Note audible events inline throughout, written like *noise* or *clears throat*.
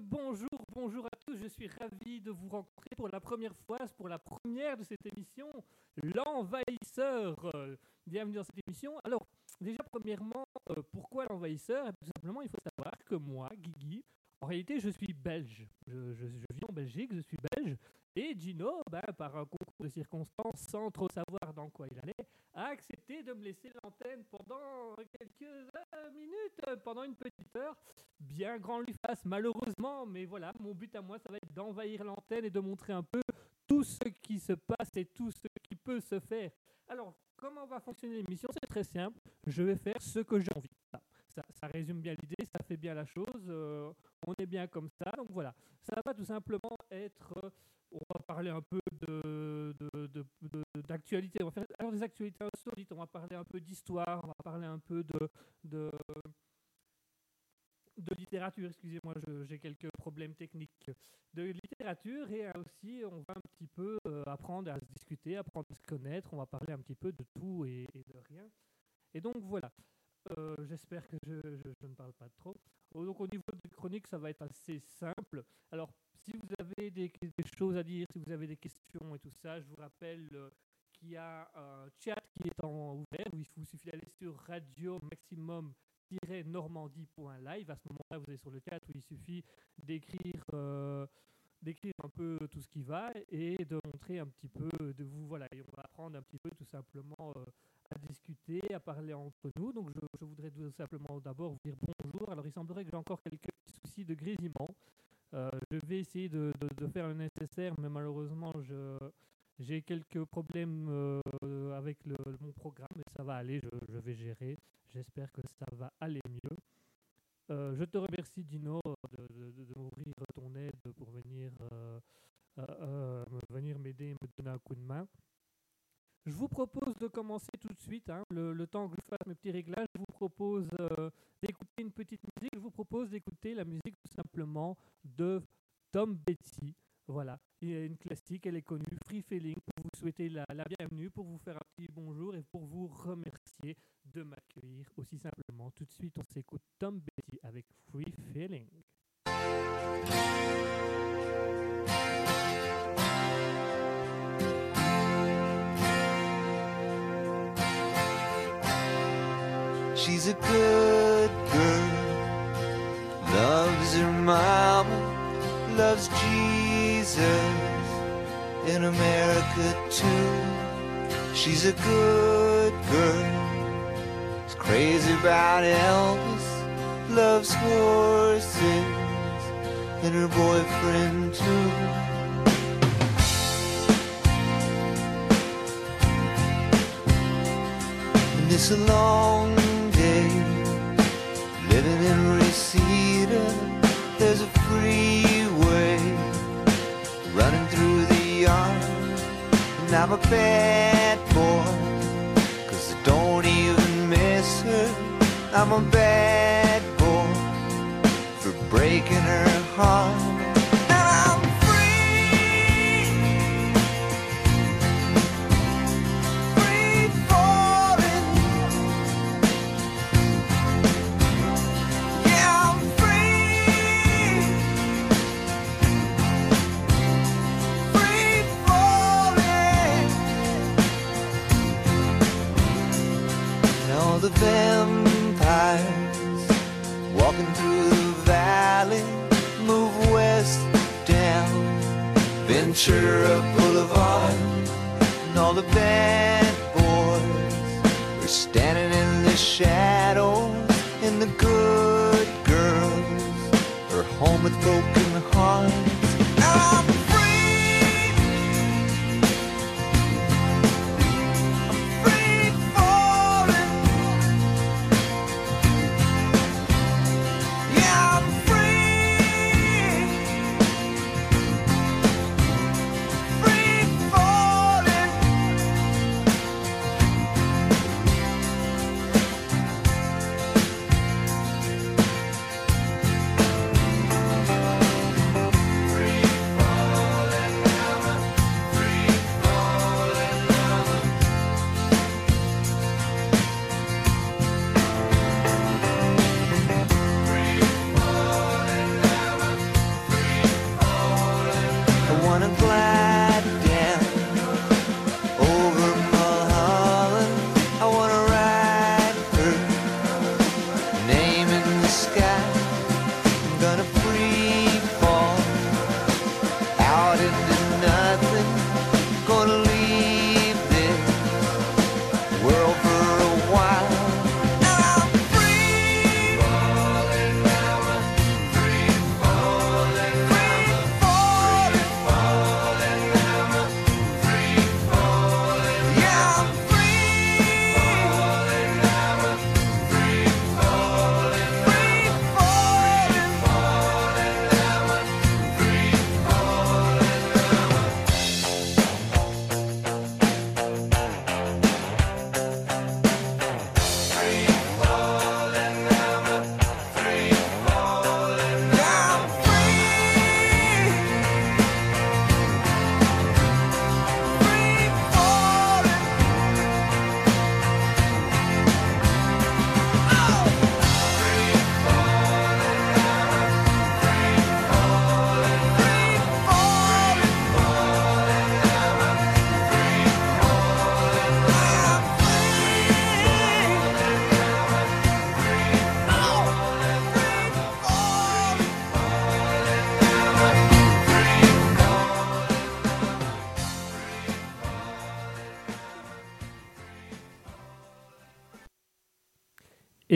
bonjour, bonjour à tous. Je suis ravi de vous rencontrer pour la première fois, pour la première de cette émission, l'envahisseur. Bienvenue dans cette émission. Alors, déjà, premièrement, euh, pourquoi l'envahisseur? Eh Tout simplement, il faut savoir que moi, Guigui, en réalité, je suis belge. Je, je, je vis en Belgique, je suis belge. Et Gino, ben, par un concours de circonstances, sans trop savoir dans quoi il allait, a accepté de me laisser l'antenne pendant quelques euh, minutes, euh, pendant une petite heure. Bien grand lui fasse, malheureusement, mais voilà, mon but à moi, ça va être d'envahir l'antenne et de montrer un peu tout ce qui se passe et tout ce qui peut se faire. Alors, comment va fonctionner l'émission? C'est très simple. Je vais faire ce que j'ai envie. Ça, résume bien l'idée, ça fait bien la chose. Euh, on est bien comme ça. Donc voilà, ça va tout simplement être on va parler un peu de, d'actualité. on va faire alors des actualités insolites, on va parler un peu d'histoire, on va parler un peu de, de, littérature, excusez-moi, j'ai quelques problèmes techniques, de littérature et aussi on va un petit peu euh, apprendre à se discuter, apprendre à se connaître, on va parler un petit peu de tout et, de rien. Et donc voilà, euh, j'espère que je, ne parle pas trop. Donc au niveau de chronique, ça va être assez simple. Alors si vous avez des, choses à dire, si vous avez des questions et tout ça, je vous rappelle euh, qu'il y a un chat qui est en ouvert où il vous suffit d'aller sur radio maximum normandie.live. À ce moment-là, vous êtes sur le chat où il suffit d'écrire euh, d'écrire un peu tout ce qui va et de montrer un petit peu de vous. Voilà, et on va apprendre un petit peu tout simplement euh, à discuter, à parler entre nous. Donc je, je voudrais tout simplement d'abord vous dire bonjour. Alors il semblerait que j'ai encore quelques soucis de grésillement. Euh, je vais essayer de, faire le nécessaire, mais malheureusement, j'ai quelques problèmes euh, avec mon programme, mais ça va aller, je, vais gérer. J'espère que ça va aller mieux. Euh, je te remercie, Dino, de, m'ouvrir ton aide pour venir m'aider et me donner un coup de main. Je vous propose de commencer tout de suite. Hein. le, temps que je fasse mes petits réglages, je vous propose d'écouter une petite musique. Je vous propose d'écouter la musique tout simplement de Tom Betty. Voilà, il y a une classique, elle est connue, Free Feeling, vous souhaiter la, la, bienvenue, pour vous faire un petit bonjour et pour vous remercier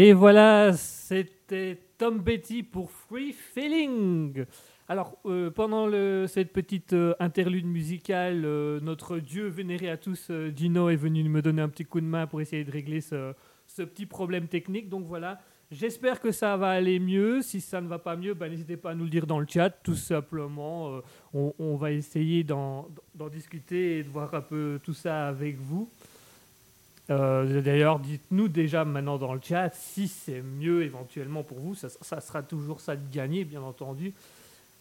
Et voilà, c'était Tom Betty pour Free Feeling. Alors, euh, pendant cette petite euh, interlude musicale, euh, notre dieu vénéré à tous, Gino, est venu me donner un petit coup de main pour essayer de régler ce, petit problème technique. Donc voilà, j'espère que ça va aller mieux. Si ça ne va pas mieux, ben, n'hésitez pas à nous le dire dans le chat. Tout simplement, on, on, va essayer d'en discuter et de voir un peu tout ça avec vous. D'ailleurs, dites-nous déjà maintenant dans le chat si c'est mieux éventuellement pour vous. Ça, sera toujours ça de gagner, bien entendu.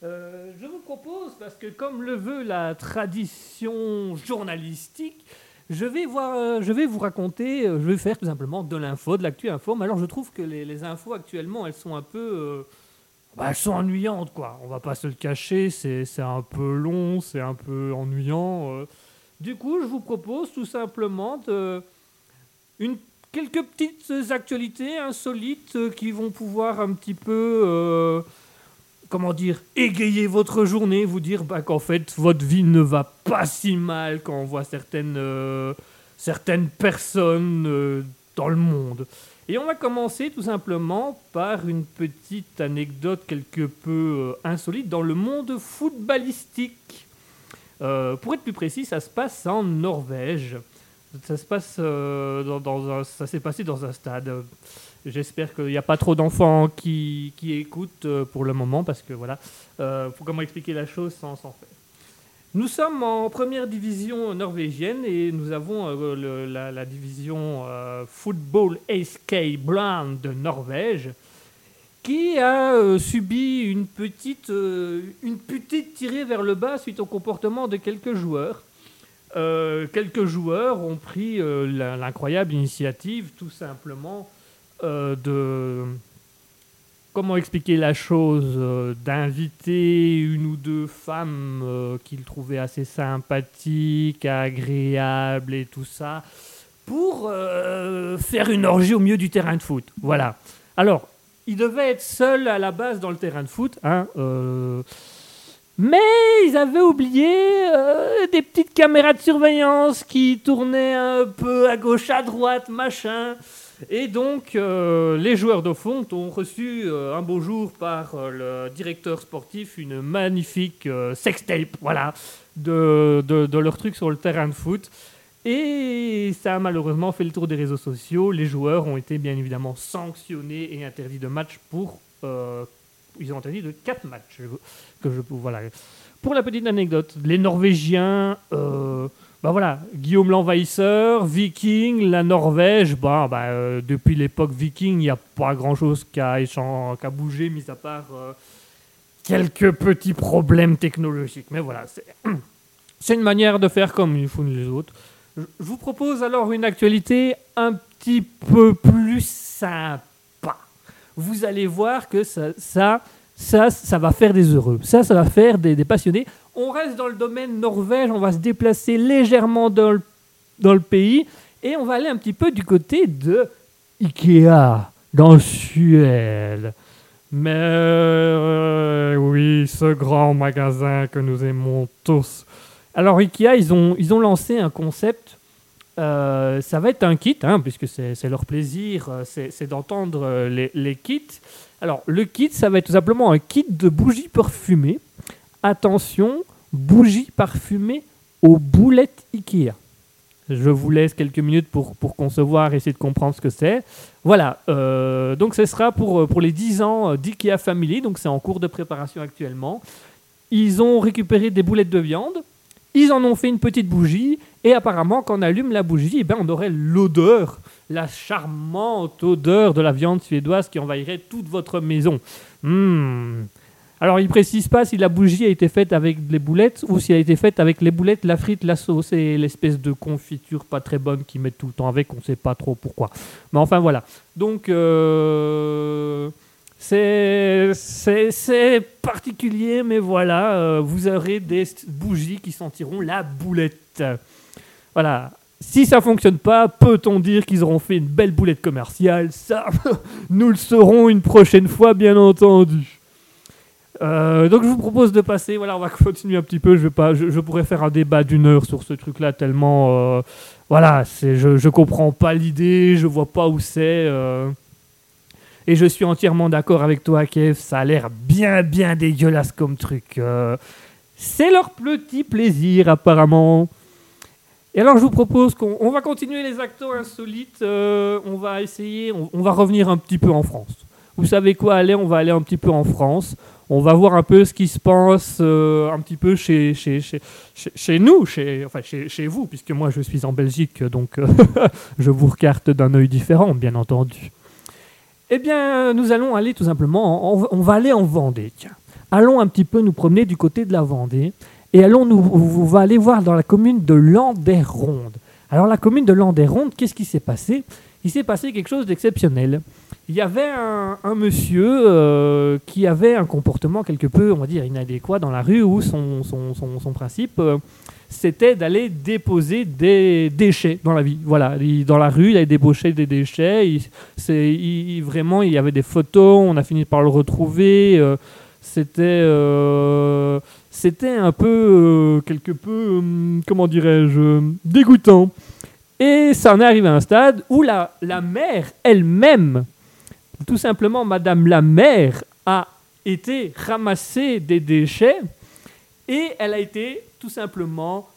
Euh, je vous propose, parce que comme le veut la tradition journalistique, je vais, voir, euh, je vais vous raconter, euh, je vais faire tout simplement de l'info, de l'actu info. Mais alors je trouve que les, infos actuellement, elles sont un peu... Bah, elles sont ennuyantes, quoi. On va pas se le cacher, c'est un peu long, c'est un peu ennuyant. Du coup, je vous propose tout simplement de, quelques petites actualités insolites qui vont pouvoir un petit peu comment dire, égayer votre journée, vous dire bah, qu'en fait, votre vie ne va pas si mal quand on voit certaines, euh, certaines personnes euh, dans le monde. Et on va commencer tout simplement par une petite anecdote quelque peu euh, insolite dans le monde footballistique. pour être plus précis, ça se passe en Norvège. Ça se passe dans, ça s'est passé dans un stade. J'espère qu'il n'y a pas trop d'enfants qui, qui, écoutent euh, pour le moment, parce que voilà, euh, faut comment expliquer la chose sans s'en faire. Nous sommes en première division norvégienne et nous avons euh, la, division Football SK Brand de Norvège qui a subi une petite, une petite tirée vers le bas suite au comportement de quelques joueurs. Quelques joueurs ont pris l'incroyable initiative tout simplement euh, de comment expliquer la chose, euh, d'inviter une ou deux femmes euh, qu'il trouvait assez sympathiques, agréables et tout ça, pour faire une orgie au milieu du terrain de foot. Voilà. Alors, il devait être seul à la base dans le terrain de foot, hein, mais ils avaient oublié des petites caméras de surveillance qui tournaient un peu à gauche, à droite, machin. Et donc, euh, les joueurs de fond ont reçu euh, un beau jour par euh, le directeur sportif une magnifique sextape, voilà, de, de, leur truc sur le terrain de foot. Et ça a malheureusement fait le tour des réseaux sociaux. Les joueurs ont été bien évidemment sanctionnés et interdits de match pour. Ils ont interdit de 4 matchs. Que je, voilà. Pour la petite anecdote, les Norvégiens bah voilà, Guillaume l'Envahisseur, Viking, la Norvège, bah, bah euh, depuis l'époque Viking, il n'y a pas grand-chose qui a, bougé, mis à part euh, quelques petits problèmes technologiques. Mais voilà, c'est *clears throat* une manière de faire comme ils font les autres. Je vous propose alors une actualité un petit peu plus sympa. Vous allez voir que ça, ça, ça, ça va faire des heureux. Ça, ça va faire des, passionnés. On reste dans le domaine norvège, on va se déplacer légèrement dans le, dans le pays et on va aller un petit peu du côté de Ikea, dans le Suède. Mais euh, oui, ce grand magasin que nous aimons tous. Alors Ikea, ils ont, ils ont lancé un concept. Euh, ça va être un kit, hein, puisque c'est leur plaisir, euh, c'est d'entendre les, les, kits. Alors le kit, ça va être tout simplement un kit de bougies parfumées attention, bougie parfumée aux boulettes Ikea. Je vous laisse quelques minutes pour, pour concevoir essayer de comprendre ce que c'est. Voilà, euh, donc ce sera pour, pour les 10 ans d'IKEA Family, donc c'est en cours de préparation actuellement. Ils ont récupéré des boulettes de viande, ils en ont fait une petite bougie, et apparemment quand on allume la bougie, eh ben, on aurait l'odeur, la charmante odeur de la viande suédoise qui envahirait toute votre maison. Mmh. Alors, il précise pas si la bougie a été faite avec les boulettes ou si elle a été faite avec les boulettes, la frite, la sauce et l'espèce de confiture pas très bonne qu'ils mettent tout le temps avec. On ne sait pas trop pourquoi. Mais enfin, voilà. Donc, euh, c'est particulier, mais voilà. Euh, vous aurez des bougies qui sentiront la boulette. Voilà. Si ça fonctionne pas, peut-on dire qu'ils auront fait une belle boulette commerciale? Ça, *laughs* nous le saurons une prochaine fois, bien entendu. Euh, donc je vous propose de passer, voilà, on va continuer un petit peu. Je, vais pas, je, pourrais faire un débat d'une heure sur ce truc-là tellement, euh, voilà, je, je comprends pas l'idée, je vois pas où c'est. Et je suis entièrement d'accord avec toi, Kev, ça a l'air bien, bien dégueulasse comme truc. Euh. c'est leur petit plaisir, apparemment. Et alors, je vous propose qu'on va continuer les actos insolites. Euh, on va essayer, on, va revenir un petit peu en France. Vous savez quoi Allez, on va aller un petit peu en France. On va voir un peu ce qui se passe euh, un petit peu chez, chez, chez, chez, nous, chez, enfin chez, vous, puisque moi je suis en Belgique, donc *laughs* je vous recarte d'un œil différent, bien entendu. Eh bien, nous allons aller tout simplement, on va aller en Vendée. Allons un petit peu nous promener du côté de la Vendée et allons nous, on aller voir dans la commune de Landerronde. Alors la commune de Landerronde, qu'est-ce qui s'est passé? Il s'est passé quelque chose d'exceptionnel. Il y avait un, monsieur euh, qui avait un comportement quelque peu, on va dire, inadéquat dans la rue où son, principe, euh, c'était d'aller déposer des déchets dans la vie. Voilà, dans la rue, il avait débauché des déchets. Il, vraiment, il y avait des photos. On a fini par le retrouver. Euh, c'était, euh, c'était un peu, euh, quelque peu, comment dirais-je, dégoûtant. Et ça en est arrivé à un stade où la, la mère elle-même, tout simplement, Madame la mère, a été ramasser des déchets et elle a été tout simplement,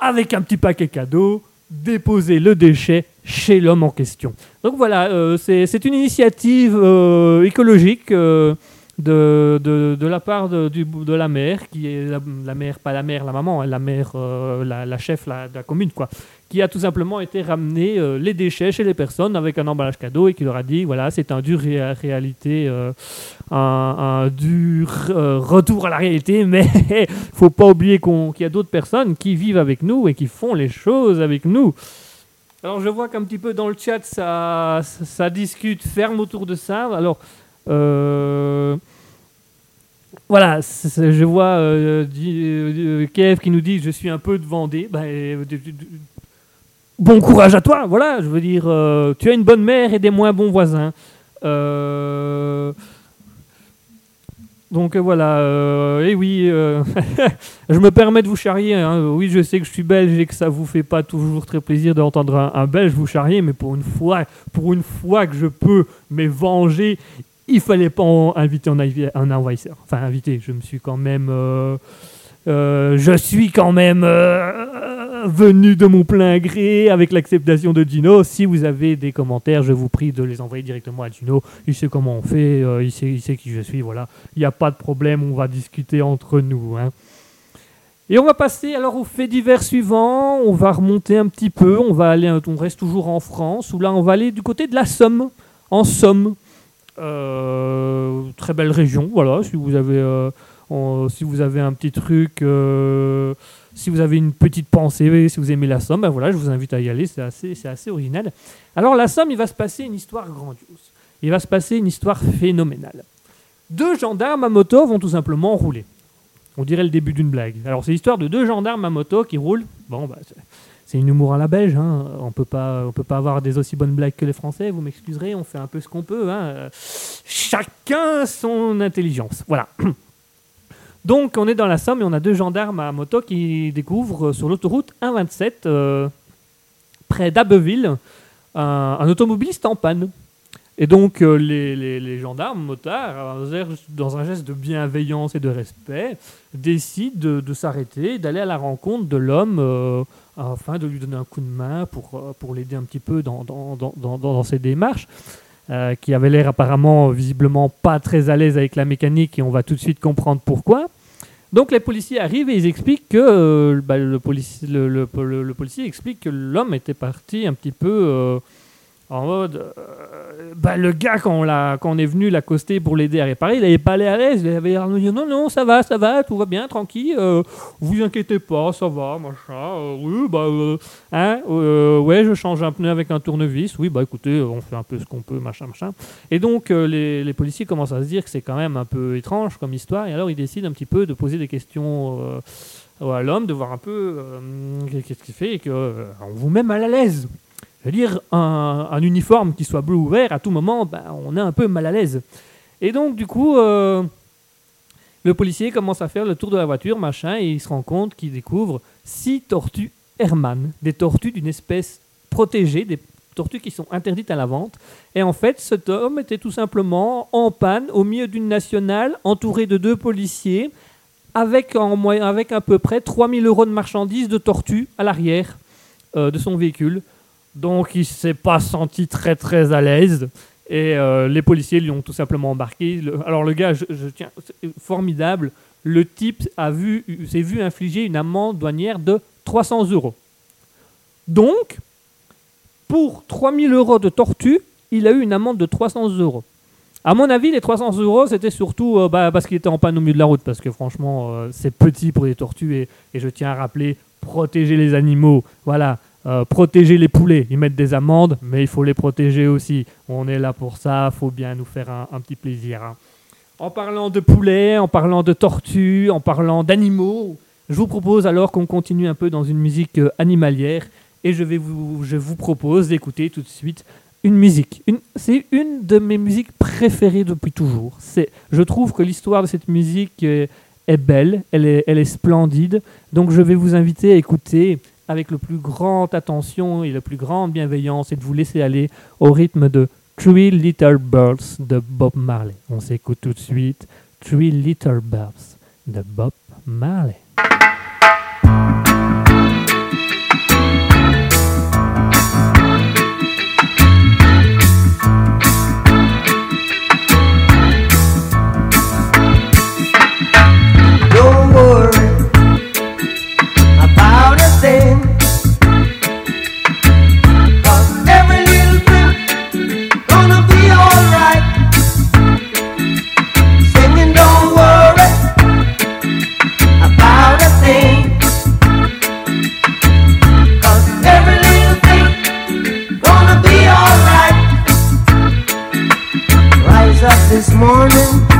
avec un petit paquet cadeau, déposer le déchet chez l'homme en question. Donc voilà, euh, c'est une initiative euh, écologique euh, de, de, de, la part de, de, la mère, qui est la, mère, pas la mère, la maman, hein, la mère, la, chef de la commune, quoi, qui a tout simplement été ramener euh, les déchets chez les personnes avec un emballage cadeau et qui leur a dit voilà, c'est un dur réalité, euh, un, dur euh, retour à la réalité, *laughs* mais il faut pas oublier qu'il y a d'autres personnes qui vivent avec nous et qui font les choses avec nous. Alors je vois qu'un petit peu dans le chat ça, ça, discute ferme autour de ça. Alors voilà, je vois Kev qui nous dit je suis un peu de Vendée. Bah, bon courage à toi, voilà, je veux dire, euh, tu as une bonne mère et des moins bons voisins. Euh, donc euh, voilà, et oui, *laughs* je me permets de vous charrier. Hein. Oui, je sais que je suis belge et que ça vous fait pas toujours très plaisir d'entendre un, un, belge vous charrier, mais pour une fois, pour une fois que je peux me venger, il fallait pas inviter un, envahisseur. Enfin, inviter, je me suis quand même. je suis quand même venu de mon plein gré avec l'acceptation de Gino. Si vous avez des commentaires, je vous prie de les envoyer directement à Gino. Il sait comment on fait, euh, il, sait, qui je suis, voilà. Il n'y a pas de problème, on va discuter entre nous. Hein. Et on va passer alors au fait divers suivant. On va remonter un petit peu. On va aller, on reste toujours en France. Ou là, on va aller du côté de la Somme, en Somme. Euh, très belle région, voilà. Si vous avez, euh, si vous avez un petit truc si vous avez une petite pensée, si vous aimez la Somme, ben voilà, je vous invite à y aller, c'est assez, c'est assez original. Alors la Somme, il va se passer une histoire grandiose. Il va se passer une histoire phénoménale. Deux gendarmes à moto vont tout simplement rouler. On dirait le début d'une blague. Alors c'est l'histoire de deux gendarmes à moto qui roulent. Bon, bah, c'est une humour à la belge. Hein. On peut pas, on peut pas avoir des aussi bonnes blagues que les Français. Vous m'excuserez, on fait un peu ce qu'on peut. Hein. Chacun son intelligence. Voilà. *clears throat* Donc on est dans la Somme et on a deux gendarmes à moto qui découvrent sur l'autoroute 127, euh, près d'Abbeville, un, automobiliste en panne. Et donc euh, les, gendarmes motards, dans un geste de bienveillance et de respect, décident de, s'arrêter, d'aller à la rencontre de l'homme euh, afin de lui donner un coup de main pour, pour l'aider un petit peu dans, ses démarches. qui avait l'air apparemment visiblement pas très à l'aise avec la mécanique et on va tout de suite comprendre pourquoi. Donc les policiers arrivent et ils expliquent que euh, bah, le, policier, explique que l'homme était parti un petit peu euh, en mode euh, bah, le gars quand on, est venu l'accoster pour l'aider à réparer il n'avait pas l'air à l'aise. Il avait l'air de dire non non ça va ça va tout va bien tranquille euh, vous inquiétez pas ça va machin euh, oui bah hein ouais je change un pneu avec un tournevis oui bah écoutez on fait un peu ce qu'on peut machin machin. Et donc les, les, policiers commencent à se dire que c'est quand même un peu étrange comme histoire et alors ils décident un petit peu de poser des questions à l'homme de voir un peu qu'est-ce qu'il fait et qu'on vous met mal à l'aise je veux dire, un, uniforme qui soit bleu ou vert, à tout moment, ben, on est un peu mal à l'aise. Et donc, du coup, euh, le policier commence à faire le tour de la voiture, machin, et il se rend compte qu'il découvre six tortues Hermann, des tortues d'une espèce protégée, des tortues qui sont interdites à la vente. Et en fait, cet homme était tout simplement en panne au milieu d'une nationale, entouré de deux policiers, avec, en avec à peu près 3000 euros de marchandises de tortues à l'arrière euh, de son véhicule. Donc il s'est pas senti très très à l'aise. Et euh, les policiers lui ont tout simplement embarqué. Alors le gars, je, tiens, formidable. Le type a vu, s'est vu infliger une amende douanière de 300 euros. Donc, pour 3000 euros de tortue, il a eu une amende de 300 euros. À mon avis, les 300 euros, c'était surtout euh, bah, parce qu'il était en panne au milieu de la route. Parce que franchement, euh, c'est petit pour les tortues. Et je tiens à rappeler, protéger les animaux. Voilà, euh, protéger les poulets. Ils mettent des amendes, mais il faut les protéger aussi. On est là pour ça, faut bien nous faire un, petit plaisir. hein. En parlant de poulets, en parlant de tortues, en parlant d'animaux, je vous propose alors qu'on continue un peu dans une musique euh, animalière. Et je, vais vous, je vous propose d'écouter tout de suite une musique. C'est une de mes musiques préférées depuis toujours. C'est, je trouve que l'histoire de cette musique euh, est belle, elle est, elle est splendide. Donc je vais vous inviter à écouter avec le plus grande attention et la plus grande bienveillance et de vous laisser aller au rythme de Three Little Birds de Bob Marley. On s'écoute tout de suite Three Little Birds de Bob Marley. This morning.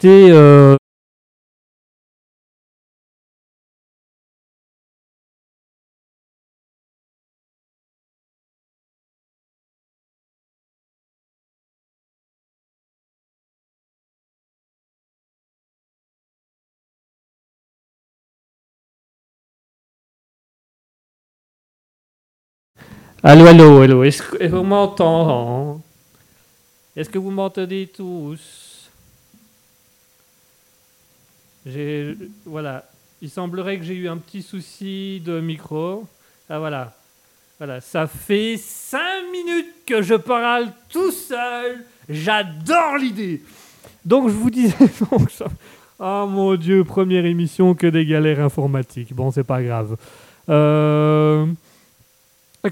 Discuter euh, Allô, allô, allô, est-ce que vous m'entendez? Est-ce que vous m'entendez tous? Voilà, il semblerait que j'ai eu un petit souci de micro. Ah voilà, voilà, ça fait 5 minutes que je parle tout seul. J'adore l'idée. Donc je vous disais, *laughs* donc, oh mon dieu, première émission que des galères informatiques. Bon, c'est pas grave. Euh...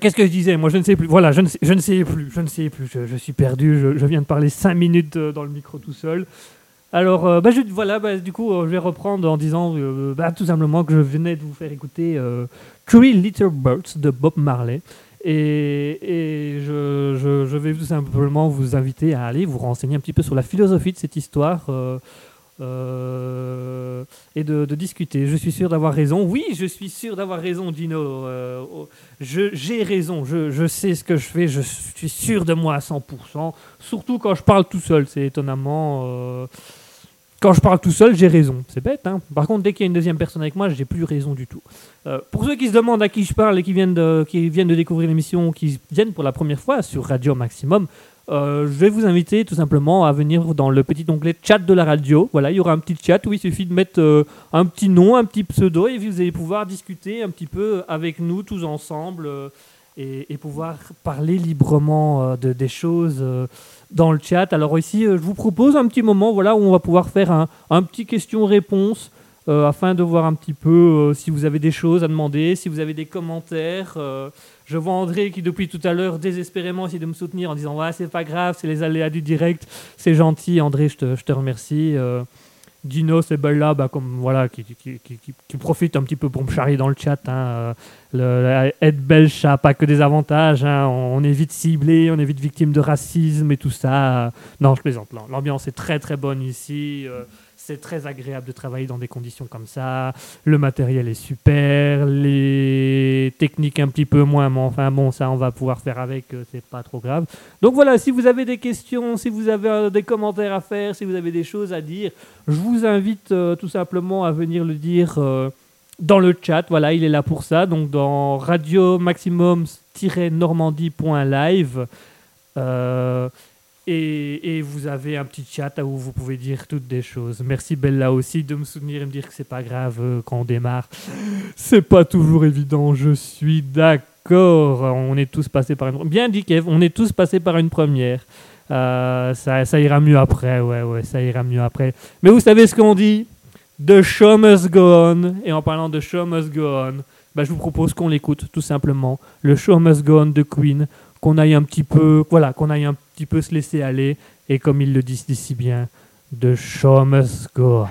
Qu'est-ce que je disais? Moi, je ne sais plus. Voilà, je ne sais, plus. Je ne sais plus. Je, je suis perdu. Je, je viens de parler 5 minutes euh, dans le micro tout seul. Alors, euh, bah, je- voilà, bah, du coup, euh, je vais reprendre en disant euh, bah, tout simplement que je venais de vous faire écouter Three Little Birds de Bob Marley. Et, je vais tout simplement vous inviter à aller vous renseigner un petit peu sur la philosophie de cette histoire. Euh, et de, discuter. Je suis sûr d'avoir raison. Oui, je suis sûr d'avoir raison, Dino. Euh, oh, J'ai raison. Je, je sais ce que je fais. Je suis sûr de moi à 100%. Surtout quand je parle tout seul. C'est étonnamment. euh, quand je parle tout seul, j'ai raison. C'est bête, hein. Par contre, dès qu'il y a une deuxième personne avec moi, j'ai plus raison du tout. Euh, pour ceux qui se demandent à qui je parle et qui viennent de, qui viennent de découvrir l'émission, qui viennent pour la première fois sur Radio Maximum, euh, je vais vous inviter tout simplement à venir dans le petit onglet chat de la radio. Voilà, il y aura un petit chat où il suffit de mettre euh, un petit nom, un petit pseudo, et vous allez pouvoir discuter un petit peu avec nous tous ensemble euh, et, et pouvoir parler librement de, des choses dans le chat. Alors ici, je vous propose un petit moment voilà, où on va pouvoir faire un, un petit question-réponse. afin de voir un petit peu si vous avez des choses à demander, si vous avez des commentaires. Euh, je vois André qui depuis tout à l'heure désespérément essaie de me soutenir en disant ouais c'est pas grave, c'est les aléas du direct, c'est gentil André, je te, je te remercie. Euh, Dino c'est là, bah, comme voilà, qui, qui, qui, qui- profite un petit peu pour me charrier dans le chat. Hein, euh, être belge, ça n'a pas que des avantages. hein, on, on est vite ciblé, on est vite victime de racisme et tout ça. Non, je plaisante. l'am- L'ambiance est très très bonne ici. C'est très agréable de travailler dans des conditions comme ça. Le matériel est super. Les techniques un petit peu moins, mais enfin bon, ça on va pouvoir faire avec. euh, c'est pas trop grave. Donc voilà, si vous avez des questions, si vous avez euh, des commentaires à faire, si vous avez des choses à dire, je vous invite euh, tout simplement à venir le dire dans le chat. Voilà, il est là pour ça. Donc dans radio maximum-normandie.live. et, vous avez un petit chat où vous pouvez dire toutes des choses. Merci Bella aussi de me soutenir et me dire que c'est pas grave euh, quand on démarre. C'est pas toujours évident, je suis d'accord. On est tous passés par une... Bien dit Kev, on est tous passés par une première. Euh, ça, ira mieux après, ouais, ouais, ça ira mieux après. Mais vous savez ce qu'on dit? The show must go on. Et en parlant de show must go on, bah, je vous propose qu'on l'écoute tout simplement. Le show must go on de Queen. Qu'on aille un petit peu, voilà, qu'on aille un petit peu se laisser aller. Et comme ils le disent si bien, The show must go.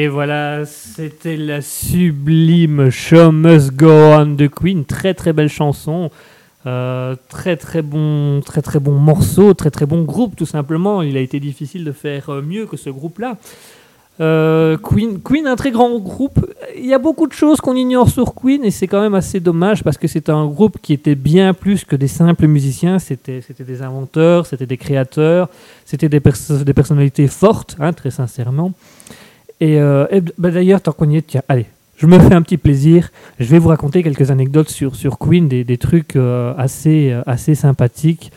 Et voilà, c'était la sublime Show Must Go de Queen. Très très belle chanson. Euh, très très bon, très très bon morceau, très très bon groupe tout simplement. Il a été difficile de faire euh, mieux que ce groupe-là. Euh, Queen, Queen, un très grand groupe. Il y a beaucoup de choses qu'on ignore sur Queen et c'est quand même assez dommage parce que c'est un groupe qui était bien plus que des simples musiciens. C'était, c'était des inventeurs, c'était des créateurs, c'était des, des personnalités fortes, hein, très sincèrement. Et, euh, bah, d'ailleurs, tant qu'on y est, tiens, allez, je me fais un petit plaisir. Je vais vous raconter quelques anecdotes sur, sur Queen, des, des trucs euh, assez, euh, assez sympathiques.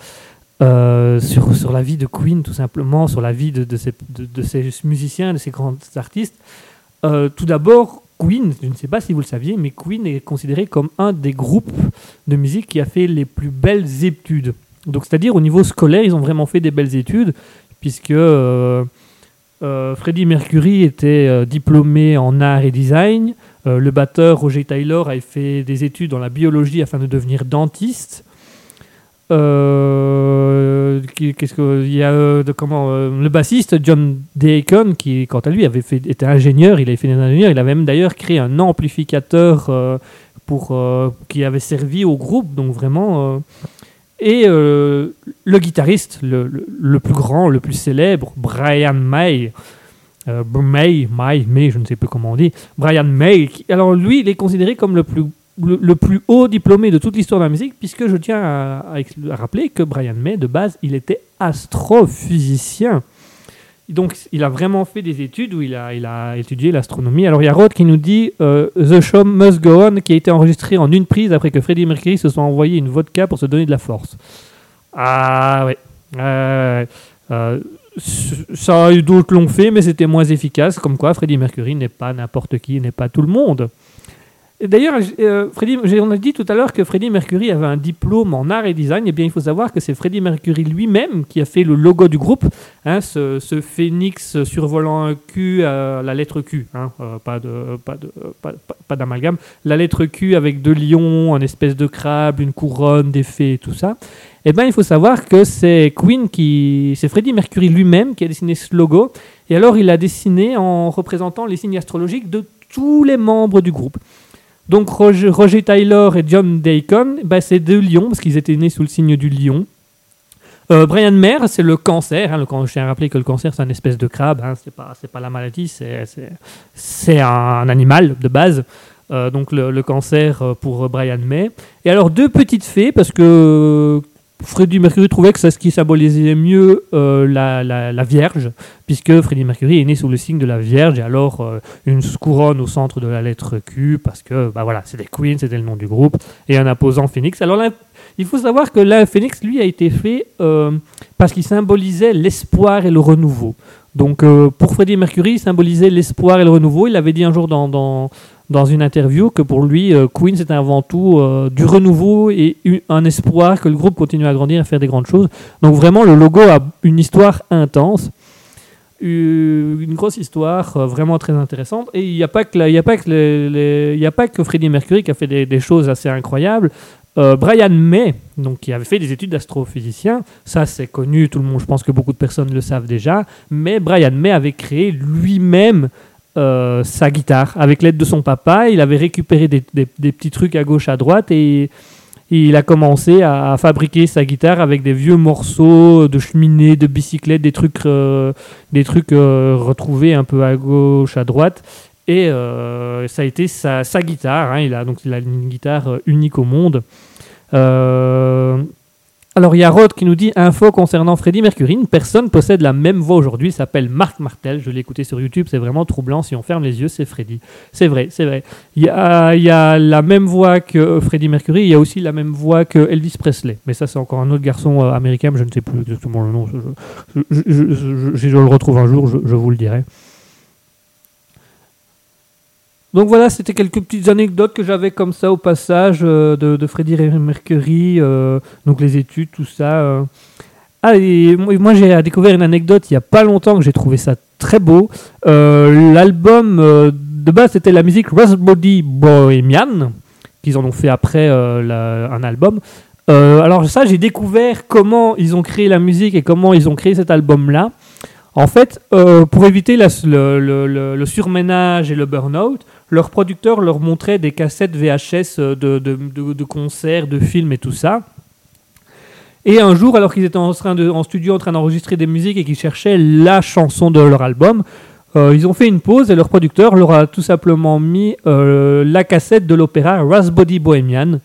sur, sur la vie de Queen, tout simplement, sur la vie de, de, ces, de, de ces musiciens, de ces grands artistes. Tout d'abord, Queen, je ne sais pas si vous le saviez, mais Queen est considéré comme un des groupes de musique qui a fait les plus belles études. Donc, c'est-à-dire au niveau scolaire, ils ont vraiment fait des belles études, puisque euh, Freddie Mercury était euh, diplômé en art et design. Euh, le batteur Roger Taylor a fait des études dans la biologie afin de devenir dentiste. Le bassiste John Deacon qui quant à lui avait était ingénieur il avait fait des ingénieurs il avait même d'ailleurs créé un amplificateur qui avait servi au groupe donc vraiment et euh, le guitariste le, le- plus grand le plus célèbre Brian May euh, May May je ne sais plus comment on dit Brian May alors lui il est considéré comme le plus le, plus haut diplômé de toute l'histoire de la musique, puisque je tiens à rappeler que Brian May, de base, il était astrophysicien. Donc, il a vraiment fait des études où il a, étudié l'astronomie. Alors, il y a Rod qui nous dit euh, The Show Must Go On, qui a été enregistré en une prise après que Freddie Mercury se soit envoyé une vodka pour se donner de la force. Ah, ouais. Euh, euh, ça, d'autres l'ont fait, mais c'était moins efficace. Comme quoi, Freddie Mercury n'est pas n'importe qui, n'est pas tout le monde. D'ailleurs, euh, on a dit tout à l'heure que Freddie Mercury avait un diplôme en art et design. Eh bien, il faut savoir que c'est Freddie Mercury lui-même qui a fait le logo du groupe, hein, ce, phénix survolant un Q à la lettre Q, hein, euh, pas d'amalgame. La lettre Q avec deux lions, un espèce de crabe, une couronne, des fées, tout ça. Eh bien, il faut savoir que c'est Queen c'est Freddie Mercury lui-même qui a dessiné ce logo. Et alors, il l'a dessiné en représentant les signes astrologiques de tous les membres du groupe. Donc Roger, Taylor et John Deacon, bah, c'est deux lions, parce qu'ils étaient nés sous le signe du lion. Euh, Brian Mayer, c'est le cancer. Hein, je tiens à rappeler que le cancer, c'est une espèce de crabe. Hein, c'est pas, pas la maladie, c'est un animal de base. Euh, donc le, le cancer euh, pour Brian May. Et alors deux petites fées, parce que Freddie Mercury trouvait que c'est ce qui symbolisait mieux euh, la, la- la Vierge, puisque Freddie Mercury est né sous le signe de la Vierge, et alors euh, une couronne au centre de la lettre Q, parce que bah voilà, c'était Queen, c'était le nom du groupe, et un imposant phénix. Alors là, il faut savoir que la phénix, lui, a été fait euh, parce qu'il symbolisait l'espoir et le renouveau. Donc pour Freddie Mercury, il symbolisait l'espoir et le renouveau. Il avait dit un jour dans, dans une interview que pour lui, euh, Queen, c'était avant tout euh, du renouveau et un espoir que le groupe continue à grandir et à faire des grandes choses. Donc vraiment, le logo a une histoire intense, une grosse histoire euh, vraiment très intéressante. Et il n'y a pas que que les- les- que Freddie Mercury qui a fait des, choses assez incroyables. Brian May, donc qui avait fait des études d'astrophysicien, ça c'est connu, tout le monde, je pense que beaucoup de personnes le savent déjà. Mais Brian May avait créé lui-même euh, sa guitare avec l'aide de son papa. Il avait récupéré des, petits trucs à gauche, à droite et il a commencé à, fabriquer sa guitare avec des vieux morceaux de cheminée, de bicyclette, des trucs, euh, des trucs euh, retrouvés un peu à gauche, à droite. Et ça a été sa, guitare. hein. Il a donc il une guitare unique au monde. Alors il y a Rod qui nous dit info concernant Freddie Mercury. Une personne possède la même voix aujourd'hui. S'appelle Marc Martel. Je l'ai écouté sur YouTube. C'est vraiment troublant. Si on ferme les yeux, c'est Freddie. C'est vrai, c'est vrai. Il y a, la même voix que euh, Freddie Mercury. Il y a aussi la même voix que Elvis Presley. Mais ça, c'est encore un autre garçon euh, américain. mais Je ne sais plus exactement le nom. Je- je- je- je- je- si je le retrouve un jour, je vous le dirai. Donc voilà, c'était quelques petites anecdotes que j'avais comme ça au passage euh, de, de Freddie Mercury, euh, donc les études, tout ça. euh. Ah, et moi j'ai découvert une anecdote il n'y a pas longtemps que j'ai trouvé ça très beau. L'album de base c'était la musique Body Bohemian, qu'ils en ont fait après un album. Alors ça, j'ai découvert comment ils ont créé la musique et comment ils ont créé cet album-là En fait, pour éviter le- le surménage et le burn-out, leurs producteurs leur montraient des cassettes VHS de, de- de- de concerts, de films et tout ça. Et un jour, alors qu'ils étaient en, train de- en studio en train d'enregistrer des musiques et qu'ils cherchaient la chanson de leur album, euh, ils ont fait une pause et leur producteur leur a tout simplement mis euh, la cassette de l'opéra Rasbody Bohemian.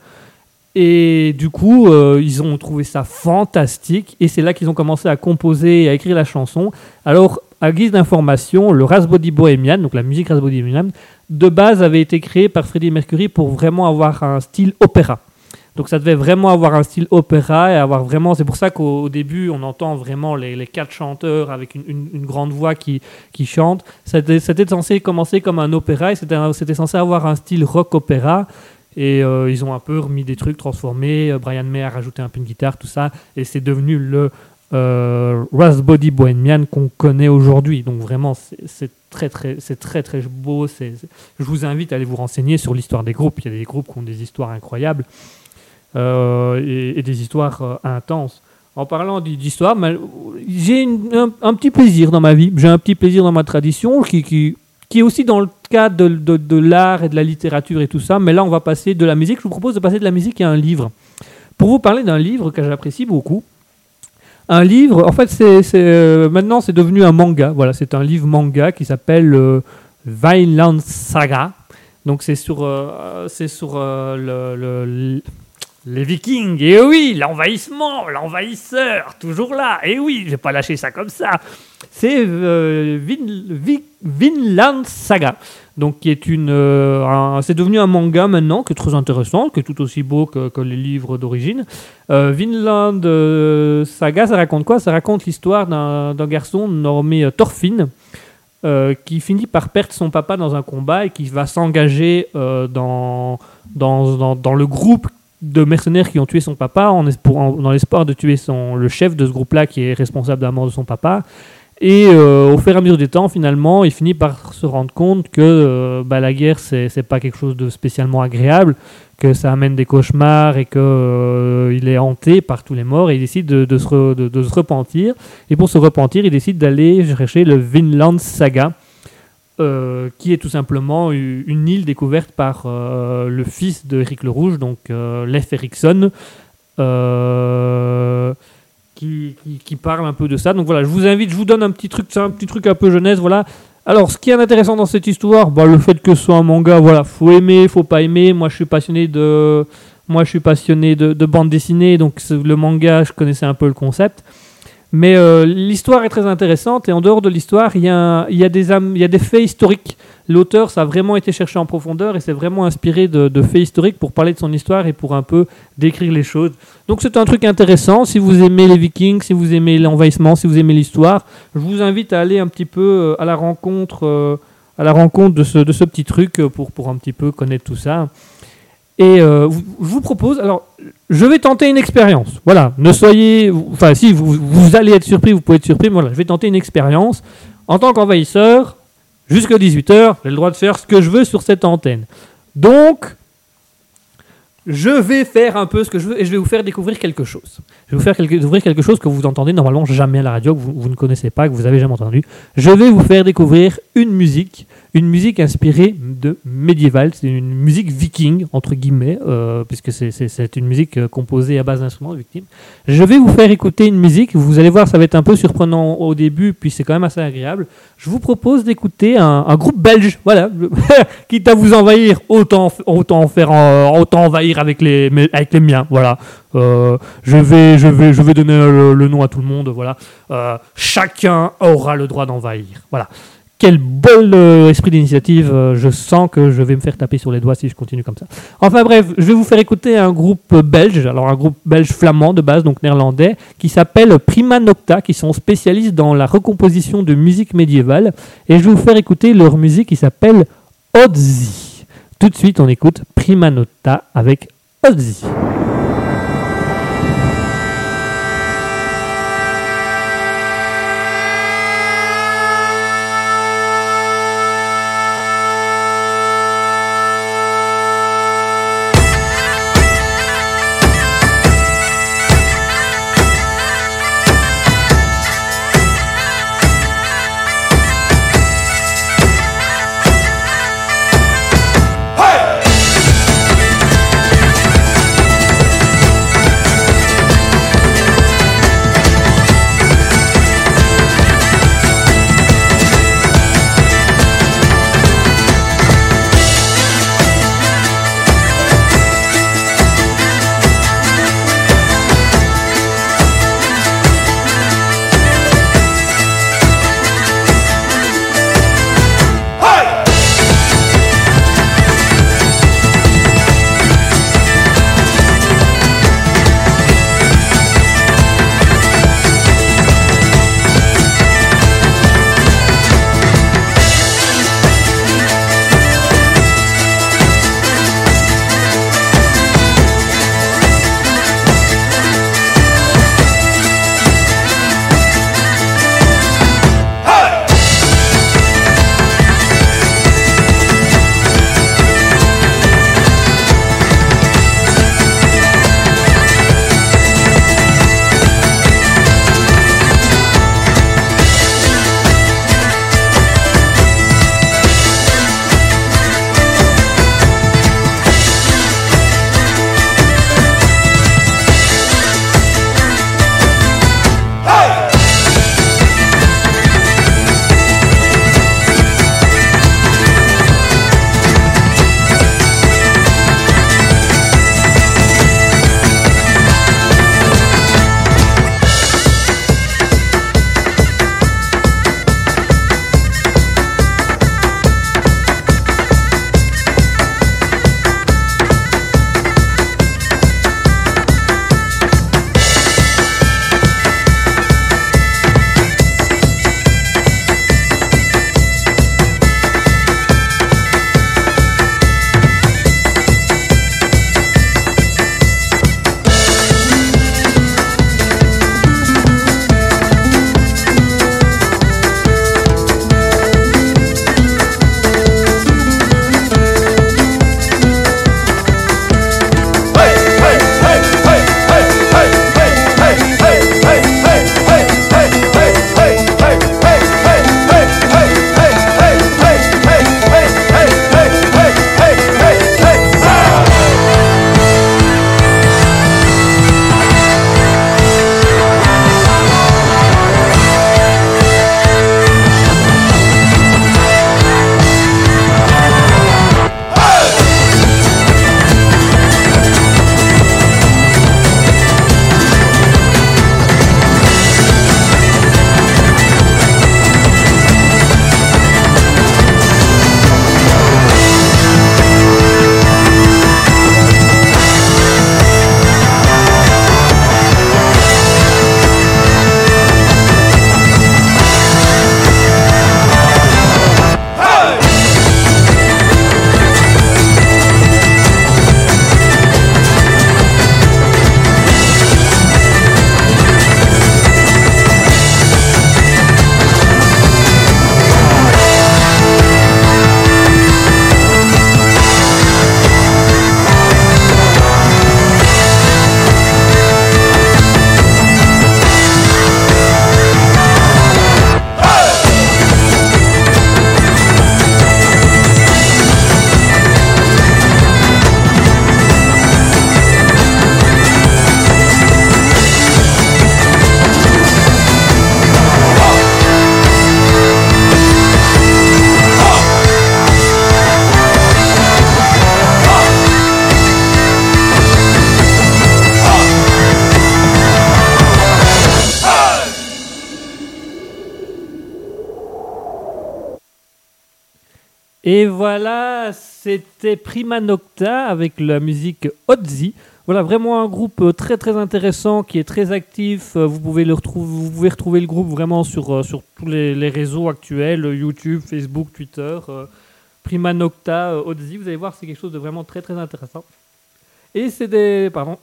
Et du coup, euh, ils ont trouvé ça fantastique et c'est là qu'ils ont commencé à composer et à écrire la chanson. Alors, à guise d'information, le Rasbody Bohemian, donc la musique Rasbody Bohemian, de base avait été créé par Freddie Mercury pour vraiment avoir un style opéra. Donc ça devait vraiment avoir un style opéra et avoir vraiment. C'est pour ça qu'au au début, on entend vraiment les, quatre chanteurs avec une, une- une grande voix qui, qui chantent. C'était censé commencer comme un opéra et c'était censé avoir un style rock-opéra. Et euh, ils ont un peu remis des trucs transformés. Euh, Brian May a rajouté un peu de guitare, tout ça. Et c'est devenu le euh, Rasbody Bohemian qu'on connaît aujourd'hui. Donc vraiment, c'est- très très, très très beau. Je vous invite à aller vous renseigner sur l'histoire des groupes. Il y a des groupes qui ont des histoires incroyables euh, et, des histoires euh, intenses. En parlant d'hi- d'histoire, j'ai un petit plaisir dans ma vie. J'ai un petit plaisir dans ma tradition qui, qui, qui est aussi dans le cadre de, de- de l'art et de la littérature et tout ça. Mais là, on va passer de la musique. Je vous propose de passer de la musique à un livre. Pour vous parler d'un livre que j'apprécie beaucoup. Un livre, en fait, c'est euh, maintenant c'est devenu un manga. Voilà, c'est un livre manga qui s'appelle euh, Saga. Donc c'est sur, euh, c'est sur euh, le- le- le- les Vikings. Et oui, l'envahissement, l'envahisseur, toujours là. Et oui, je vais pas lâcher ça comme ça. C'est Vin- Vi- Vinland Saga. Donc, qui est une, euh, c'est devenu un manga maintenant, qui est très intéressant, qui est tout aussi beau que, les livres d'origine. Euh, Vinland euh, Saga, ça raconte quoi? Ça raconte l'histoire d'un garçon nommé Thorfinn, qui finit par perdre son papa dans un combat et qui va s'engager dans, le groupe de mercenaires qui ont tué son papa dans l'espoir de tuer le chef de ce groupe-là qui est responsable de la mort de son papa. Et euh, au fur et à mesure des temps, finalement, il finit par se rendre compte que euh, bah, la guerre, c'est c'est pas quelque chose de spécialement agréable, que ça amène des cauchemars et que euh, est hanté par tous les morts et il décide de, se, repentir. Et pour se repentir, il décide d'aller chercher le Vinland Saga, qui est tout simplement une île découverte par le fils de Eric le Rouge, donc Leif Erikson, qui, parle un peu de ça. Donc voilà, je vous invite, je vous donne un petit truc, c'est un petit truc un peu jeunesse, voilà. Alors, ce qui est intéressant dans cette histoire, bah, le fait que ce soit un manga, voilà, faut aimer, faut pas aimer. Moi, je suis passionné de, moi, je suis passionné de, de bande dessinée, donc le manga, je connaissais un peu le concept. Mais euh, l'histoire est très intéressante et en dehors de l'histoire, il y, y, a des faits historiques. L'auteur, ça a vraiment été cherché en profondeur et s'est vraiment inspiré de, faits historiques pour parler de son histoire et pour un peu décrire les choses. Donc c'est un truc intéressant. Si vous aimez les Vikings, si vous aimez l'envahissement, si vous aimez l'histoire, je vous invite à aller un petit peu euh, à la rencontre, euh, à la rencontre de ce, petit truc pour un petit peu connaître tout ça. Et euh, vous- je vous propose, alors, je vais tenter une expérience. Voilà, ne soyez, enfin, si vous, vous allez être surpris, vous pouvez être surpris. mais Voilà, je vais tenter une expérience. En tant qu'envahisseur, jusqu'à 18h, j'ai le droit de faire ce que je veux sur cette antenne. Donc, je vais faire un peu ce que je veux et je vais vous faire découvrir quelque chose. Je vais vous faire découvrir quelque chose que vous entendez normalement jamais à la radio, que vous, vous ne connaissez pas, que vous avez jamais entendu. Je vais vous faire découvrir une musique, une musique inspirée de médiéval. C'est une musique viking, entre guillemets, euh, puisque c'est- une musique euh, composée à base d'instruments victimes. Je vais vous faire écouter une musique. Vous allez voir, ça va être un peu surprenant au début, puis c'est quand même assez agréable. Je vous propose d'écouter un, groupe belge, voilà, *laughs* quitte à vous envahir, autant, autant faire, autant envahir avec les, avec les miens, voilà. Euh, je vais, je vais, je vais donner le, nom à tout le monde, voilà. Chacun aura le droit d'envahir, voilà. Quel bol euh, esprit d'initiative, euh, je sens que je vais me faire taper sur les doigts si je continue comme ça. Enfin bref, je vais vous faire écouter un groupe belge, alors un groupe belge flamand de base, donc néerlandais, qui s'appelle Prima Nocta, qui sont spécialistes dans la recomposition de musique médiévale. Et je vais vous faire écouter leur musique qui s'appelle Odzi. Tout de suite, on écoute Prima Nocta avec Odzi. Et voilà, c'était Prima Nocta avec la musique Ozzy. Voilà, vraiment un groupe très très intéressant qui est très actif. Vous pouvez, le retrouver, vous pouvez retrouver le groupe vraiment sur, euh, sur tous les, réseaux actuels, YouTube, Facebook, Twitter. euh, Prima Nocta, euh, Ozzy, vous allez voir, c'est quelque chose de vraiment très très intéressant. Et c'est des, pardon,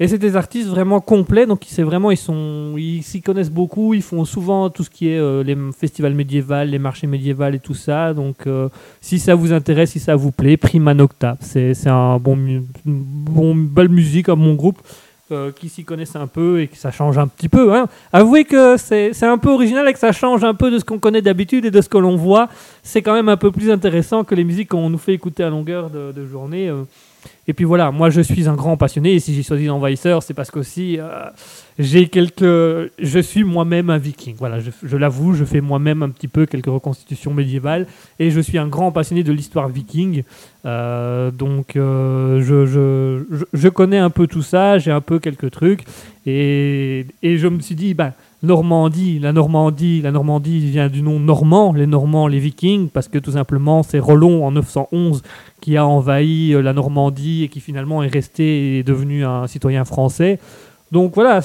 et c'est des artistes vraiment complets, donc c'est vraiment ils sont, ils s'y connaissent beaucoup, ils font souvent tout ce qui est euh, les festivals médiévaux, les marchés médiévaux et tout ça. Donc euh, si ça vous intéresse, si ça vous plaît, Prima Nocta, c'est c'est un bon, une bon, belle musique, un bon groupe euh, qui s'y connaissent un peu et que ça change un petit peu. Hein. Avouez que c'est c'est un peu original et que ça change un peu de ce qu'on connaît d'habitude et de ce que l'on voit. C'est quand même un peu plus intéressant que les musiques qu'on nous fait écouter à longueur de journée. Et puis voilà, moi je suis un grand passionné et si j'ai choisi l'envahisseur, c'est parce qu'aussi euh, j'ai quelques. Je suis moi-même un viking. Voilà, je, l'avoue, je fais moi-même un petit peu quelques reconstitutions médiévales et je suis un grand passionné de l'histoire viking. Euh, donc euh, je, je, je, connais un peu tout ça, j'ai un peu quelques trucs et, et je me suis dit, bah, Normandie, la Normandie, la Normandie vient du nom normand, les Normands, les Vikings, parce que tout simplement c'est Rollon en 911 qui a envahi euh, la Normandie et qui finalement est resté et est devenu un citoyen français. Donc voilà,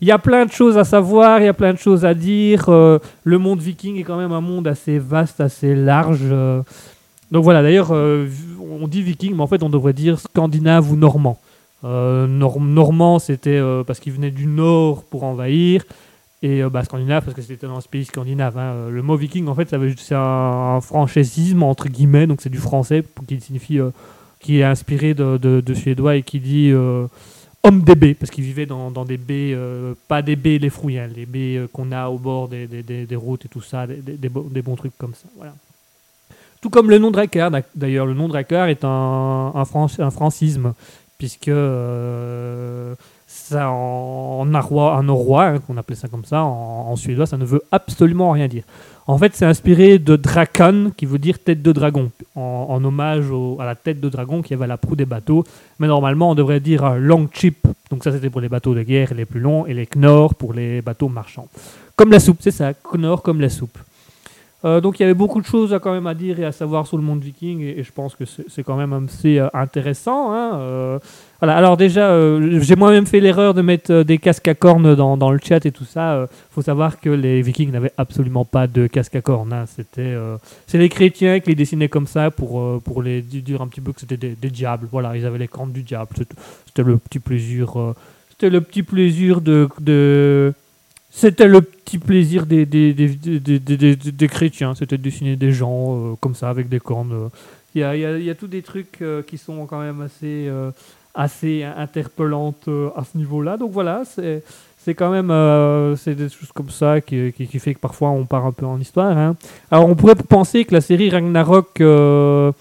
il y a plein de choses à savoir, il y a plein de choses à dire. euh, le monde viking est quand même un monde assez vaste, assez large. euh. donc voilà, d'ailleurs, on dit viking, mais en fait on devrait dire scandinave ou normand. Nor- normand, c'était parce qu'il venait du nord pour envahir. Et euh, bah, scandinave, parce que c'était dans ce pays scandinave. hein. Euh, Le mot viking, en fait, ça veut- c'est un, un entre guillemets, donc c'est du français, qui signifie, euh, qui est inspiré de, de- de suédois et qui dit homme des baies, parce qu'ils vivaient dans, dans des baies, pas des baies les fruits, hein, les baies qu'on a au bord des, des- routes et tout ça, des, des- des bo- des bons trucs comme ça. Voilà. Tout comme le nom Drakkar, d'ac- d'ailleurs, le nom Drakkar est un, un, fran- un francisme, puisque ça en, norrois, hein, qu'on appelait ça comme ça, en, suédois, ça ne veut absolument rien dire. En fait, c'est inspiré de Drakan, qui veut dire tête de dragon, en, hommage à la tête de dragon qui avait la proue des bateaux. Mais normalement, on devrait dire euh, long chip, donc ça c'était pour les bateaux de guerre les plus longs, et les knorr pour les bateaux marchands. Comme la soupe, c'est ça, knorr comme la soupe. Euh, donc il y avait beaucoup de choses à quand même à dire et à savoir sur le monde viking et, je pense que c'est quand même assez euh, intéressant. hein, euh. Alors déjà, j'ai moi-même fait l'erreur de mettre des casques à cornes dans, le chat et tout ça. Il faut savoir que les vikings n'avaient absolument pas de casques à cornes. hein. C'était, c'est les chrétiens qui les dessinaient comme ça pour, pour les di- dire un petit peu que c'était des, diables. Voilà, ils avaient les cornes du diable. C'était- le petit plaisir. c'était le petit plaisir de c'était le petit plaisir des, des, des, des, des- chrétiens, c'était de dessiner des gens euh, comme ça avec des cornes. euh. Il y, a, y, a, y a tous des trucs euh, qui sont quand même assez, euh, assez interpellantes à ce niveau-là. Donc voilà, c'est c'est quand même c'est des choses comme ça qui, qui, fait que parfois on part un peu en histoire. hein. Alors on pourrait penser que la série Ragnarok euh,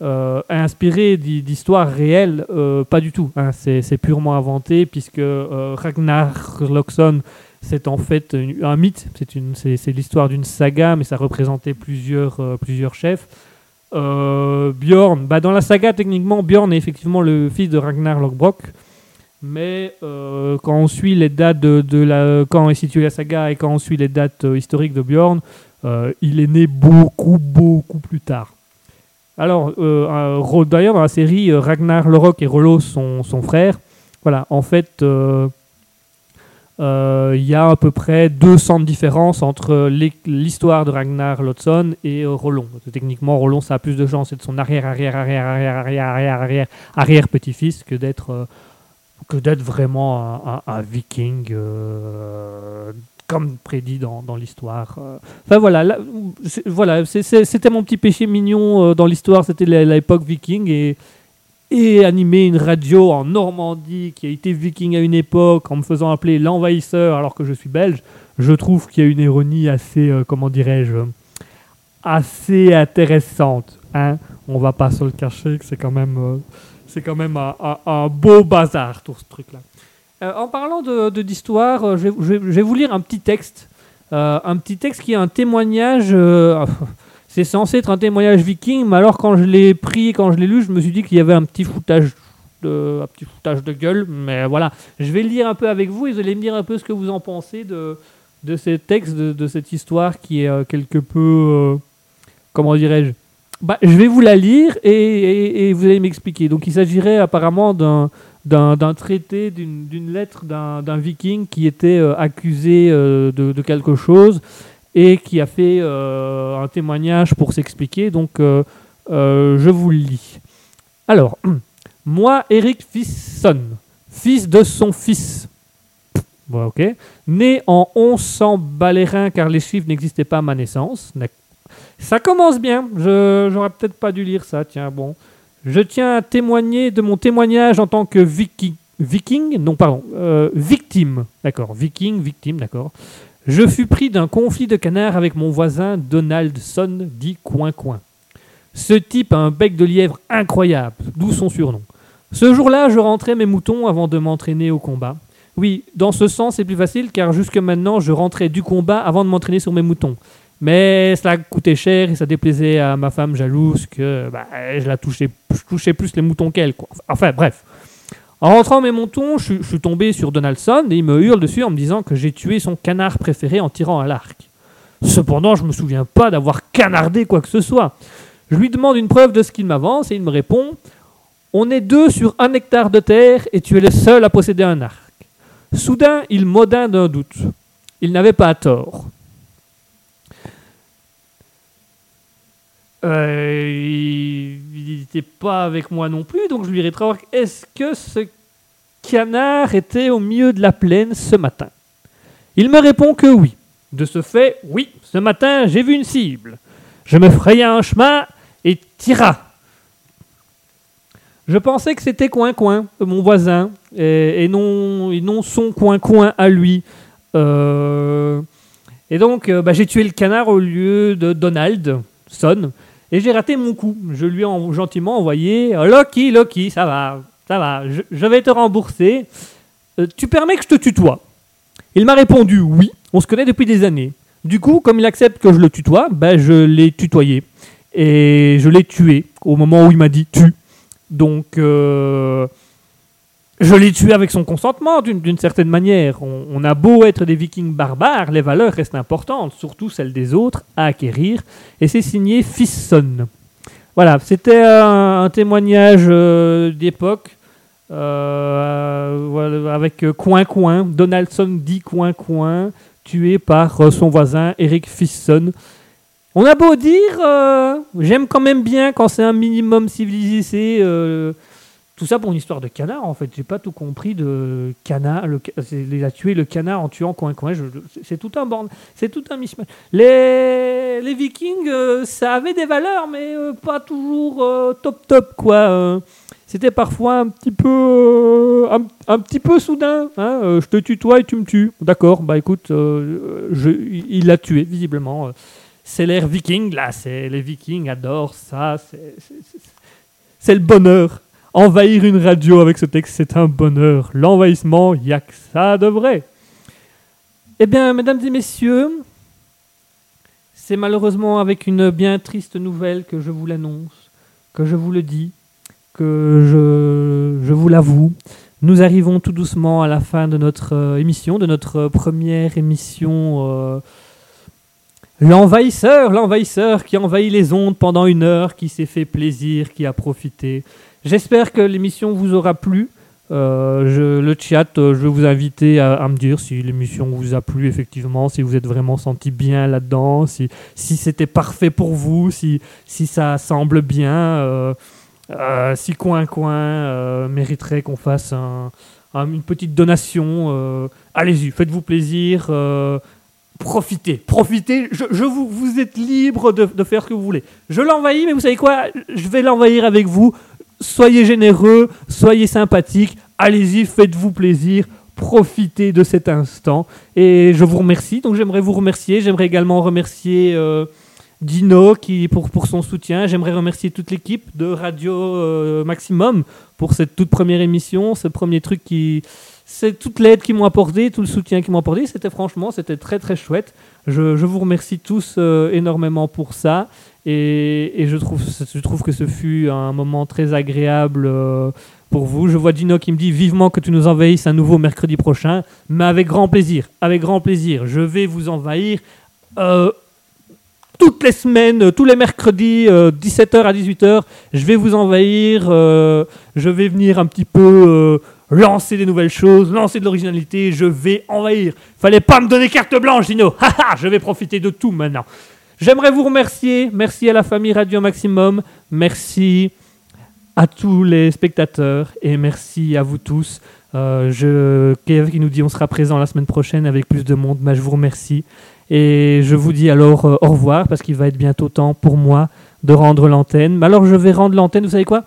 d'i- d'histoires réelles, pas du tout. hein. C'est c'est purement inventé puisque euh, Ragnar Loxon c'est en fait un mythe, c'est l'histoire d'une saga, mais ça représentait plusieurs, euh, chefs. Euh, Bjorn, bah dans la saga, techniquement, Bjorn est effectivement le fils de Ragnar Lothbrok, mais euh, quand on suit les dates de, la, quand est située la saga et quand on suit les dates historiques de Bjorn, il est né beaucoup, beaucoup plus tard. Alors, d'ailleurs, dans la série, Ragnar Lorok et Rollo sont, sont frères. Voilà, en fait, il y a à peu près 200 de différence entre l'histoire de Ragnar Lothson et euh, Rollon. Techniquement, Rollon, ça a plus de chance d'être son arrière, arrière, arrière, arrière, arrière, arrière, arrière, arrière petit-fils que d'être euh, que vraiment un, viking euh, comme prédit dans, l'histoire. euh. Enfin voilà, voilà, c'était mon petit péché mignon euh, dans l'histoire, c'était l'époque viking et et animer une radio en Normandie qui a été viking à une époque en me faisant appeler l'envahisseur alors que je suis belge, je trouve qu'il y a une ironie assez, euh, comment dirais-je, assez intéressante. Hein On va pas se le cacher que c'est quand même, euh, quand même un, beau bazar tout ce truc-là. Euh, en parlant d'histoire, je, je vais- vous lire un petit texte. Un petit texte qui est un témoignage. *laughs* c'est censé être un témoignage viking, mais alors quand je l'ai pris, quand je l'ai lu, je me suis dit qu'il y avait un petit foutage de, un petit foutage de gueule. Mais voilà, je vais le lire un peu avec vous et vous allez me dire un peu ce que vous en pensez de, de ces textes, de, cette histoire qui est euh, quelque peu, euh, comment dirais-je, bah, je vais vous la lire et, vous allez m'expliquer. Donc il s'agirait apparemment d'un d'un traité, d'une lettre d'un viking qui était euh, accusé de quelque chose et qui a fait euh, un témoignage pour s'expliquer. Donc euh, euh, je vous le lis. Alors, *clears throat* moi, Eric Fisson, fils de son fils, ok, né en 1100 balérins car les chiffres n'existaient pas à ma naissance. Ça commence bien. J'aurais peut-être pas dû lire ça. Tiens, bon. Je tiens à témoigner de mon témoignage en tant que viking. Viking Non, pardon. victime. D'accord. Viking, victime, d'accord. Je fus pris d'un conflit de canards avec mon voisin Donaldson, dit Coin Coin. Ce type a un bec de lièvre incroyable, d'où son surnom. Ce jour-là, je rentrais mes moutons avant de m'entraîner au combat. Oui, dans ce sens, c'est plus facile car jusque maintenant, je rentrais du combat avant de m'entraîner sur mes moutons. Mais cela coûtait cher et ça déplaisait à ma femme jalouse que bah, je la touchais, plus les moutons qu'elle. Enfin, bref. En rentrant mes moutons, je, suis- tombé sur Donaldson et il me hurle dessus en me disant que j'ai tué son canard préféré en tirant à l'arc. Cependant, je me souviens pas d'avoir canardé quoi que ce soit. Je lui demande une preuve de ce qu'il m'avance et il me répond On est deux sur un hectare de terre et tu es le seul à posséder un arc. Soudain, il m'audint d'un doute. Il n'avait pas tort. Euh, il n'était pas avec moi non plus, donc je lui rétorque Est-ce que ce canard était au milieu de la plaine ce matin? Il me répond que oui. De ce fait, oui, ce matin, j'ai vu une cible. Je me frayai un chemin et tira. Je pensais que c'était Coin-Coin, euh, mon voisin, et, non, et non son Coin-Coin à lui. Euh, et donc, bah, j'ai tué le canard au lieu de Donald, Son, et j'ai raté mon coup. Je lui ai en- gentiment envoyé Loki, Loki, ça va, ça va, je, vais te rembourser. Euh, tu permets que je te tutoie? Il m'a répondu oui, on se connaît depuis des années. Du coup, comme il accepte que je le tutoie, bah, je l'ai tutoyé. Et je l'ai tué au moment où il m'a dit tu. Donc, euh, je l'ai tué avec son consentement d'une certaine manière. On, a beau être des vikings barbares, les valeurs restent importantes, surtout celles des autres, à acquérir. Et c'est signé Fisson. Voilà, c'était un, témoignage euh, d'époque. euh, avec euh, Coin Coin, Donaldson dit Coin Coin, tué par son voisin Eric Fisson. On a beau dire, j'aime quand même bien quand c'est un minimum civilisé. Tout ça pour une histoire de canard, en fait. J'ai pas tout compris de canard. Le, il a tué le canard en tuant coin coin. C'est tout un bordel. C'est tout un mishmash. Les, les Vikings, euh, ça avait des valeurs, mais euh, pas toujours euh, top top quoi. c'était parfois un petit peu, un, un petit peu soudain. hein, je te tutoie et tu me tues. D'accord. Bah écoute, je, il l'a tué visiblement. c'est l'ère viking là. C'est les Vikings adorent ça. c'est le bonheur. Envahir une radio avec ce texte, c'est un bonheur. L'envahissement, il a que ça de vrai. Eh bien, mesdames et messieurs, c'est malheureusement avec une bien triste nouvelle que je vous l'annonce, que je vous le dis, que je, je vous l'avoue. Nous arrivons tout doucement à la fin de notre euh, émission, de notre euh, première émission. euh, L'envahisseur, l'envahisseur qui envahit les ondes pendant une heure, qui s'est fait plaisir, qui a profité. J'espère que l'émission vous aura plu. Euh, le chat, euh, je vais vous inviter à, me dire si l'émission vous a plu effectivement, si vous êtes vraiment senti bien là-dedans, si, si c'était parfait pour vous, si, si ça semble bien, euh, si Coin Coin mériterait qu'on fasse un- un- une petite donation. Allez-y, faites-vous plaisir. profitez, profitez. Je, je vous, vous êtes libre de, de faire ce que vous voulez. Je l'envahis, mais vous savez quoi? Je vais l'envahir avec vous. Soyez généreux, soyez sympathiques. Allez-y, faites-vous plaisir. Profitez de cet instant. Et je vous remercie. Donc j'aimerais vous remercier. J'aimerais également remercier euh, Dino qui, pour, pour son soutien. J'aimerais remercier toute l'équipe de Radio euh, Maximum pour cette toute première émission, ce premier truc qui... C'est toute l'aide qu'ils m'ont apporté, tout le soutien qu'ils m'ont apporté. C'était franchement, c'était très très chouette. Je, je vous remercie tous euh, énormément pour ça. Et, je, trouve, que ce fut un moment très agréable euh, pour vous. Je vois Dino qui me dit vivement que tu nous envahisses à nouveau mercredi prochain, mais avec grand plaisir. Avec grand plaisir. Je vais vous envahir. euh, toutes les semaines, euh, tous les mercredis, 17h à 18h, je vais vous envahir, euh, je vais venir un petit peu euh, lancer des nouvelles choses, lancer de l'originalité, je vais envahir. Fallait pas me donner carte blanche. Haha, *laughs* je vais profiter de tout maintenant. J'aimerais vous remercier, merci à la famille Radio Maximum, merci à tous les spectateurs et merci à vous tous. Euh, Kev qui nous dit on sera présent la semaine prochaine avec plus de monde, je vous remercie. Et je vous dis alors euh, au revoir parce qu'il va être bientôt temps pour moi de rendre l'antenne. Mais alors je vais rendre l'antenne, vous savez quoi?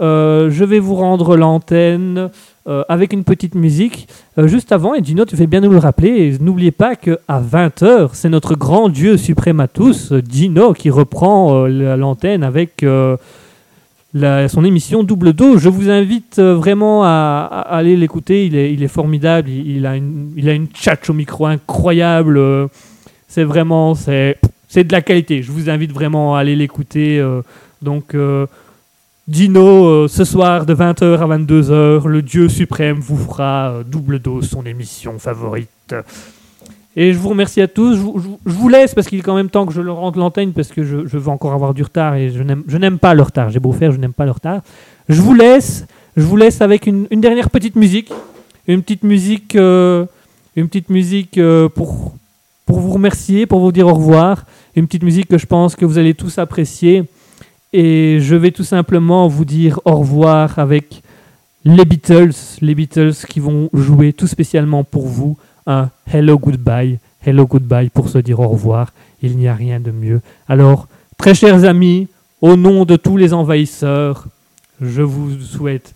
Euh, Je vais vous rendre l'antenne euh, avec une petite musique. Euh, juste avant, et Gino, tu fais bien nous le rappeler, n'oubliez pas qu'à 20h, c'est notre grand Dieu suprême à tous, Gino, qui reprend euh, la- l'antenne avec son émission Double Dos. Je vous invite vraiment à, aller l'écouter, il est, formidable, il, a une, il au micro incroyable. c'est vraiment, de la qualité. Je vous invite vraiment à aller l'écouter. donc, Dino, euh, ce soir de 20h à 22h, le Dieu suprême vous fera euh, double dose, son émission favorite. Et je vous remercie à tous. Je, vous- laisse parce qu'il est quand même temps que je le rende l'antenne parce que je, veux encore avoir du retard et je n'aime, pas le retard. J'ai beau faire, je n'aime pas le retard. Je vous laisse. Je vous laisse avec une, dernière petite musique. Une petite musique, euh, une petite musique pour vous remercier, pour vous dire au revoir. Une petite musique que je pense que vous allez tous apprécier. Et je vais tout simplement vous dire au revoir avec les Beatles, les Beatles qui vont jouer tout spécialement pour vous un Hello Goodbye, Hello Goodbye pour se dire au revoir. Il n'y a rien de mieux. Alors, très chers amis, au nom de tous les envahisseurs, je vous souhaite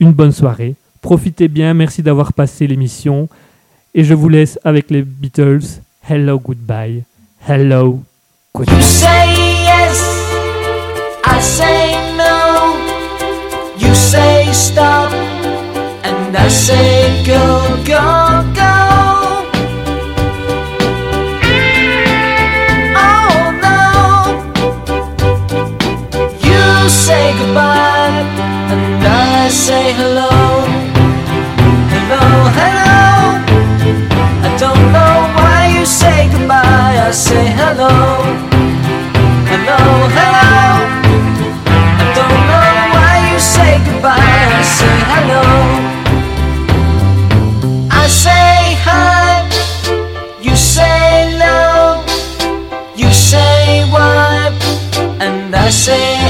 une bonne soirée. Profitez bien, merci d'avoir passé l'émission. Et je vous laisse avec les Beatles. Hello Goodbye, Hello Goodbye. Say no. You say stop, and I say go, go, go. Oh no. You say goodbye, and I say hello. Hello, hello. I don't know why you say goodbye. I say hello. Hello, hello. Say